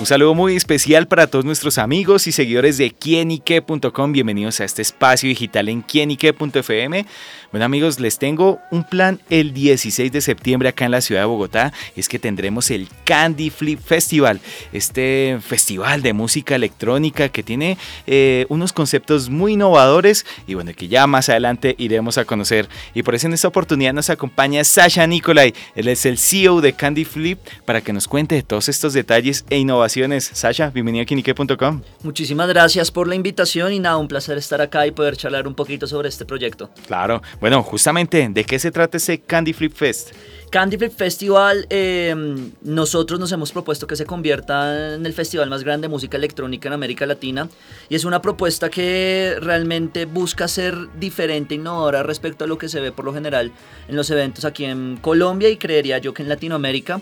Un saludo muy especial para todos nuestros amigos y seguidores de quienique.com. Bienvenidos a este espacio digital en quienique.fm. Bueno amigos, les tengo un plan el 16 de septiembre acá en la ciudad de Bogotá. Es que tendremos el Candy Flip Festival, este festival de música electrónica que tiene eh, unos conceptos muy innovadores y bueno, que ya más adelante iremos a conocer. Y por eso en esta oportunidad nos acompaña Sasha Nicolai. Él es el CEO de Candy Flip para que nos cuente todos estos detalles e innovaciones Sasha, bienvenido a Kinique.com. Muchísimas gracias por la invitación y nada, un placer estar acá y poder charlar un poquito sobre este proyecto. Claro, bueno, justamente, ¿de qué se trata ese Candy Flip Fest? Candy Flip Festival, eh, nosotros nos hemos propuesto que se convierta en el festival más grande de música electrónica en América Latina y es una propuesta que realmente busca ser diferente, innovadora respecto a lo que se ve por lo general en los eventos aquí en Colombia y creería yo que en Latinoamérica.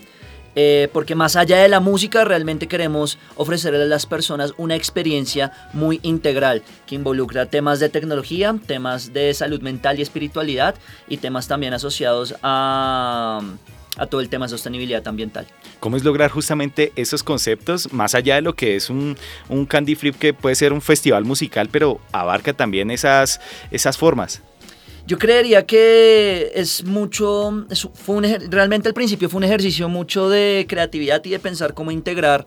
Eh, porque más allá de la música realmente queremos ofrecerle a las personas una experiencia muy integral que involucra temas de tecnología, temas de salud mental y espiritualidad y temas también asociados a, a todo el tema de sostenibilidad ambiental. ¿Cómo es lograr justamente esos conceptos más allá de lo que es un, un Candy Flip que puede ser un festival musical, pero abarca también esas, esas formas? Yo creería que es mucho, fue realmente al principio fue un ejercicio mucho de creatividad y de pensar cómo integrar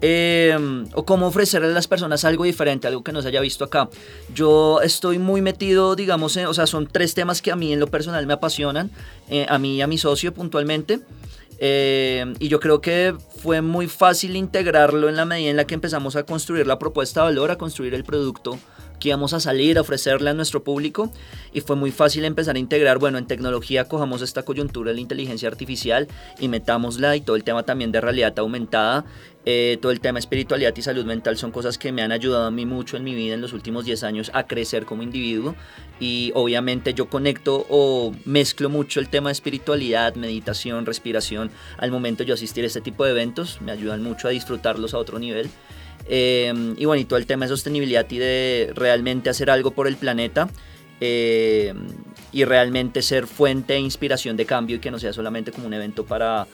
em, o cómo ofrecerle a las personas algo diferente, algo que no se haya visto acá. Yo estoy muy metido, digamos, o sea, son tres temas que a mí en lo personal me apasionan, eh, a mí y a mi socio puntualmente. Em, y yo creo que fue muy fácil integrarlo en la medida en la que empezamos a construir la propuesta de valor, a construir el producto que íbamos a salir a ofrecerle a nuestro público y fue muy fácil empezar a integrar, bueno, en tecnología cojamos esta coyuntura de la inteligencia artificial y metámosla y todo el tema también de realidad aumentada, eh, todo el tema espiritualidad y salud mental son cosas que me han ayudado a mí mucho en mi vida en los últimos 10 años a crecer como individuo y obviamente yo conecto o mezclo mucho el tema de espiritualidad, meditación, respiración al momento de yo asistir a este tipo de eventos, me ayudan mucho a disfrutarlos a otro nivel. Eh, y bueno, y todo el tema de sostenibilidad y de realmente hacer algo por el planeta. Eh, y realmente ser fuente de inspiración de cambio y que no sea solamente como un evento para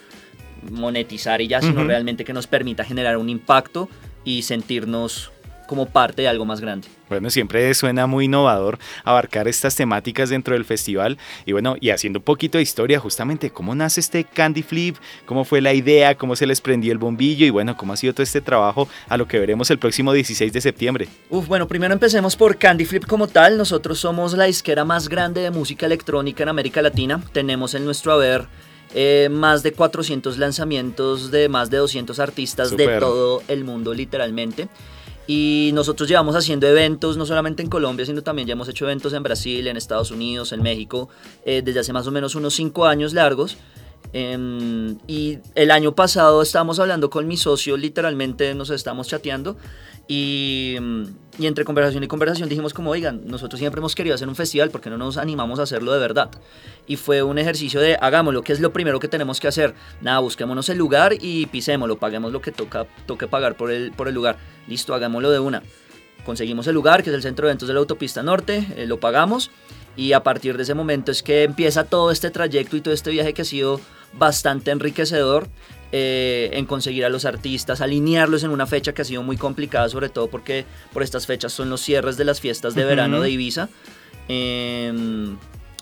monetizar y ya, sino realmente que nos permita generar un impacto y sentirnos como parte de algo más grande. Bueno, siempre suena muy innovador abarcar estas temáticas dentro del festival. Y bueno, y haciendo un poquito de historia justamente, cómo nace este Candy Flip, cómo fue la idea, cómo se les prendió el bombillo y bueno, cómo ha sido todo este trabajo a lo que veremos el próximo 16 de septiembre. Uf, bueno, primero empecemos por Candy Flip como tal, nosotros somos la disquera más grande de música electrónica en América Latina, tenemos en nuestro haber eh, más de 400 lanzamientos de más de 200 artistas de todo el mundo literalmente. Y nosotros llevamos haciendo eventos, no solamente en Colombia, sino también ya hemos hecho eventos en Brasil, en Estados Unidos, en México, eh, desde hace más o menos unos cinco años largos. Em, y el año pasado estábamos hablando con mi socio, literalmente nos estamos chateando y, y, entre conversación y conversación dijimos como, oigan, nosotros siempre hemos querido hacer un festival, porque no nos animamos a hacerlo de verdad? Y fue un ejercicio de, hagámoslo, que es lo primero que tenemos que hacer? Nada, busquémonos el lugar y pisémoslo, paguemos lo que toca, toque pagar por el, por el lugar. Listo, hagámoslo de una. Conseguimos el lugar, que es el centro de eventos de la autopista norte, eh, lo pagamos y a partir de ese momento es que empieza todo este trayecto y todo este viaje que ha sido bastante enriquecedor eh, en conseguir a los artistas, alinearlos en una fecha que ha sido muy complicada, sobre todo porque por estas fechas son los cierres de las fiestas de verano de Ibiza. Em,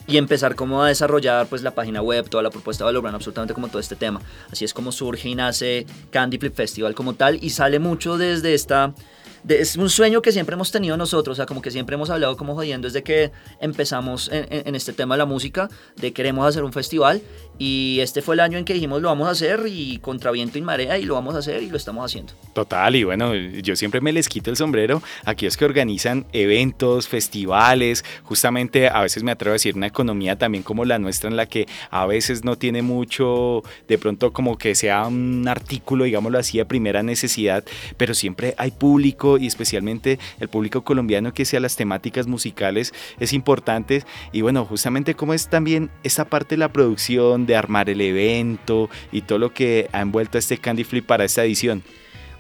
y empezar como a desarrollar pues la página web, toda la propuesta de valor, absolutamente como todo este tema. Así es como surge y nace Candy Flip Festival como tal y sale mucho desde esta es un sueño que siempre hemos tenido nosotros, o sea, como que siempre hemos hablado como jodiendo desde que empezamos en, este tema de la música, de queremos hacer un festival y este fue el año en que dijimos lo vamos a hacer y contra viento y marea y lo vamos a hacer y lo estamos haciendo. Total, y bueno, yo siempre me les quito el sombrero a aquellos que organizan eventos, festivales, justamente a veces me atrevo a decir una economía también como la nuestra en la que a veces no tiene mucho, de pronto como que sea un artículo, digámoslo así, de primera necesidad, pero siempre hay público y especialmente el público colombiano que sea las temáticas musicales es importante y bueno, justamente cómo es también esta parte de la producción, de armar el evento y todo lo que ha envuelto a este Candy Flip para esta edición.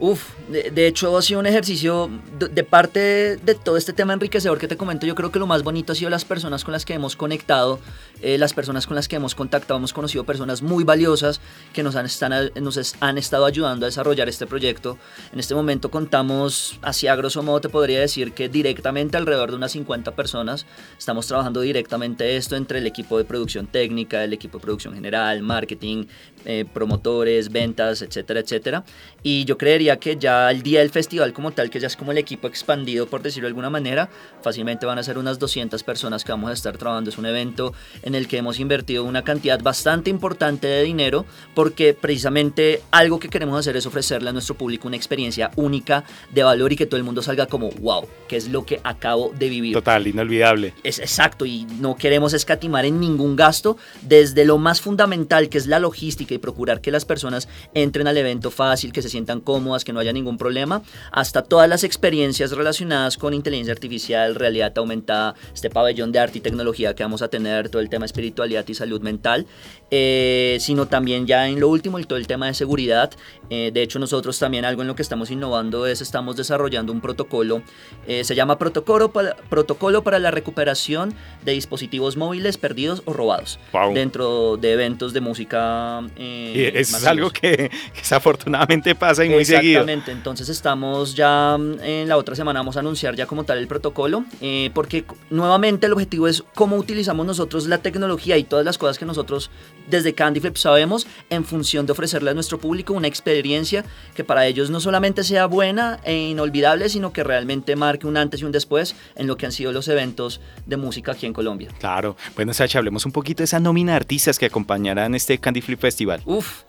Uf, de, hecho ha sido un ejercicio de, parte de, todo este tema enriquecedor que te comento. Yo creo que lo más bonito ha sido las personas con las que hemos conectado, eh, las personas con las que hemos contactado. Hemos conocido personas muy valiosas que nos han, están, nos han estado ayudando a desarrollar este proyecto. En este momento contamos, así a grosso modo te podría decir que directamente alrededor de unas 50 personas estamos trabajando directamente esto entre el equipo de producción técnica, el equipo de producción general, marketing, eh, promotores, ventas, etcétera, etcétera. Y yo creería que ya el día del festival como tal, que ya es como el equipo expandido, por decirlo de alguna manera, fácilmente van a ser unas 200 personas que vamos a estar trabajando. Es un evento en el que hemos invertido una cantidad bastante importante de dinero porque precisamente algo que queremos hacer es ofrecerle a nuestro público una experiencia única de valor y que todo el mundo salga como, wow, que es lo que acabo de vivir. Total, inolvidable. Es exacto y no queremos escatimar en ningún gasto desde lo más fundamental que es la logística y procurar que las personas entren al evento fácil, que se sientan cómodas, que no haya ningún problema, hasta todas las experiencias relacionadas con inteligencia artificial, realidad aumentada, este pabellón de arte y tecnología que vamos a tener, todo el tema espiritualidad y salud mental, eh, sino también ya en lo último el todo el tema de seguridad. Eh, de hecho nosotros también algo en lo que estamos innovando es estamos desarrollando un protocolo, eh, se llama protocolo para, protocolo para la recuperación de dispositivos móviles perdidos o robados dentro de eventos de música es algo que, desafortunadamente pasa y muy seguido. Exactamente, entonces estamos ya mm, en la otra semana vamos a anunciar ya como tal el protocolo, eh, porque nuevamente el objetivo es cómo utilizamos nosotros la tecnología y todas las cosas que nosotros desde CandyFlip sabemos en función de ofrecerle a nuestro público una experiencia que para ellos no solamente sea buena e inolvidable, sino que realmente marque un antes y un después en lo que han sido los eventos de música aquí en Colombia. Claro, bueno Sacha, hablemos un poquito de esa nómina de artistas que acompañarán este CandyFlip Festival. Uf,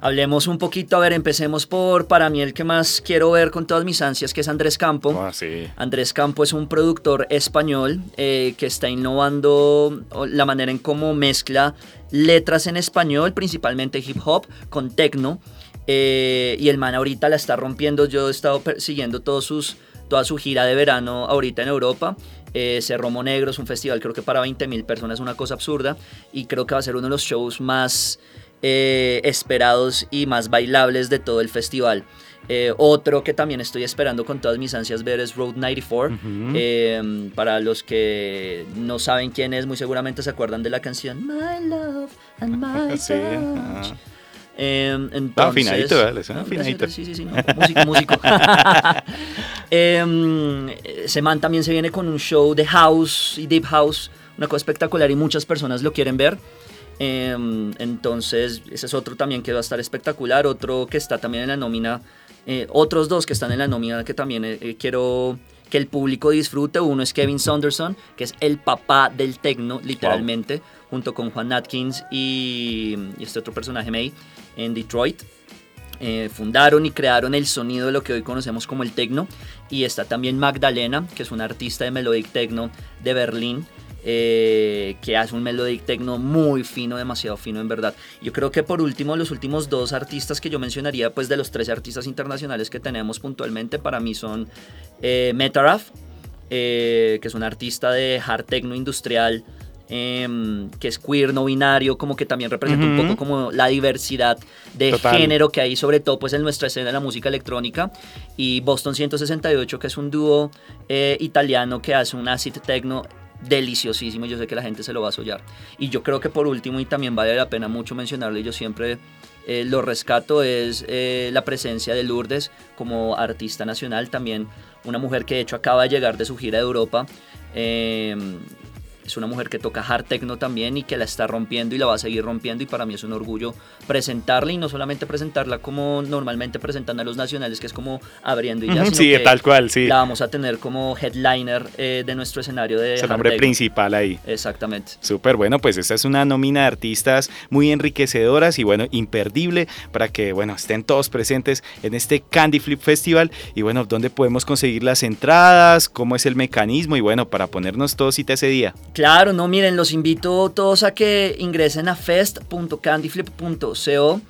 hablemos un poquito, a ver, empecemos por para mí el que más quiero ver con todas mis ansias, que es Andrés Campo. Ah, sí. Andrés Campo es un productor español eh, que está innovando la manera en cómo mezcla letras en español, principalmente hip hop, con techno. Eh, y el man ahorita la está rompiendo. Yo he estado siguiendo todos sus, toda su gira de verano ahorita en Europa. Eh, Cerromo Negro es un festival, creo que para 20 mil personas, es una cosa absurda. Y creo que va a ser uno de los shows más eh, esperados y más bailables de todo el festival. Eh, otro que también estoy esperando con todas mis ansias ver es Road 94. Em, para los que no saben quién es, muy seguramente se acuerdan de la canción My Love and My sí, eh, entonces, afinadito, ¿vale? afinadito. Sí, sí, sí, músico, músico. Seman también se viene con un show de house y deep house, una cosa espectacular y muchas personas lo quieren ver. Em, entonces, ese es otro también que va a estar espectacular. Otro que está también en la nómina. Eh, otros dos que están en la nómina que también eh, eh, quiero que el público disfrute. Uno es Kevin Saunderson, que es el papá del techno, literalmente, junto con Juan Atkins y, este otro personaje, May, en Detroit. fundaron y crearon el sonido de lo que hoy conocemos como el techno. Y está también Magdalena, que es una artista de melodic techno de Berlín, eh, que hace un melodic techno muy fino, demasiado fino en verdad. Yo creo que por último, los últimos dos artistas que yo mencionaría, pues de los tres artistas internacionales que tenemos puntualmente, para mí son eh, Metaraf, eh, que es un artista de hard techno industrial. Em, que es queer, no binario, como que también representa un poco como la diversidad de género que hay, sobre todo pues en nuestra escena de la música electrónica. Y Boston 168, que es un dúo italiano que hace un acid techno deliciosísimo yo sé que la gente se lo va a sollar. Y yo creo que por último, y también vale la pena mucho mencionarlo, y yo siempre eh, lo rescato, es eh, la presencia de Lourdes como artista nacional, también una mujer que de hecho acaba de llegar de su gira de Europa. Eh, es una mujer que toca hard techno también y que la está rompiendo y la va a seguir rompiendo y para mí es un orgullo presentarla y no solamente presentarla como normalmente presentan a los nacionales, que es como abriendo y ya, sino sí, tal cual, sí. La vamos a tener como headliner eh, de nuestro escenario de... Es el nombre principal ahí. Exactamente. Súper bueno, pues esta es una nómina de artistas muy enriquecedoras y bueno, imperdible para que bueno, estén todos presentes en este Candy Flip Festival y bueno, ¿dónde podemos conseguir las entradas? ¿Cómo es el mecanismo? Y bueno, para ponernos todos cita ese día. Claro, no, miren, los invito todos a que ingresen a fest.candyflip.co.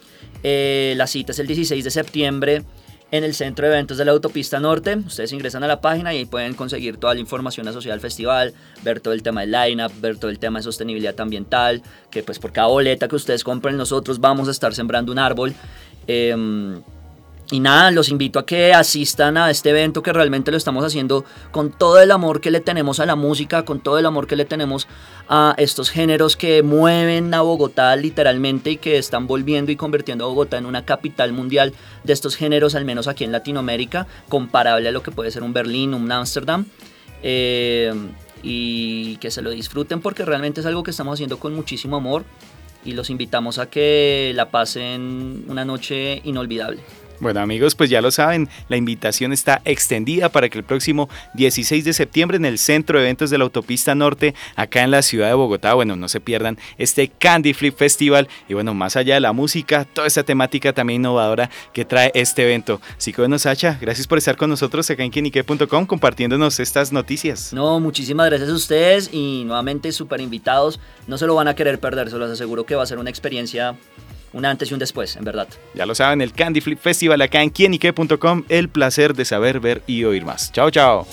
Eh, la cita es el 16 de septiembre en el centro de eventos de la autopista norte. Ustedes ingresan a la página y ahí pueden conseguir toda la información asociada al festival, ver todo el tema del lineup, ver todo el tema de sostenibilidad ambiental, que pues por cada boleta que ustedes compren nosotros vamos a estar sembrando un árbol. Em, y nada, los invito a que asistan a este evento que realmente lo estamos haciendo con todo el amor que le tenemos a la música, con todo el amor que le tenemos a estos géneros que mueven a Bogotá literalmente y que están volviendo y convirtiendo a Bogotá en una capital mundial de estos géneros, al menos aquí en Latinoamérica, comparable a lo que puede ser un Berlín, un Ámsterdam. Eh, y que se lo disfruten porque realmente es algo que estamos haciendo con muchísimo amor y los invitamos a que la pasen una noche inolvidable. Bueno amigos, pues ya lo saben, la invitación está extendida para que el próximo 16 de septiembre en el Centro de Eventos de la Autopista Norte, acá en la ciudad de Bogotá, bueno, no se pierdan este Candy Flip Festival y bueno, más allá de la música, toda esta temática también innovadora que trae este evento. Así que bueno, Sacha, gracias por estar con nosotros acá en quienique.com compartiéndonos estas noticias. No, muchísimas gracias a ustedes y nuevamente súper invitados, no se lo van a querer perder, se los aseguro que va a ser una experiencia un antes y un después, en verdad. Ya lo saben, el Candy Flip Festival acá en quienique.com, el placer de saber, ver y oír más. Chao, chao.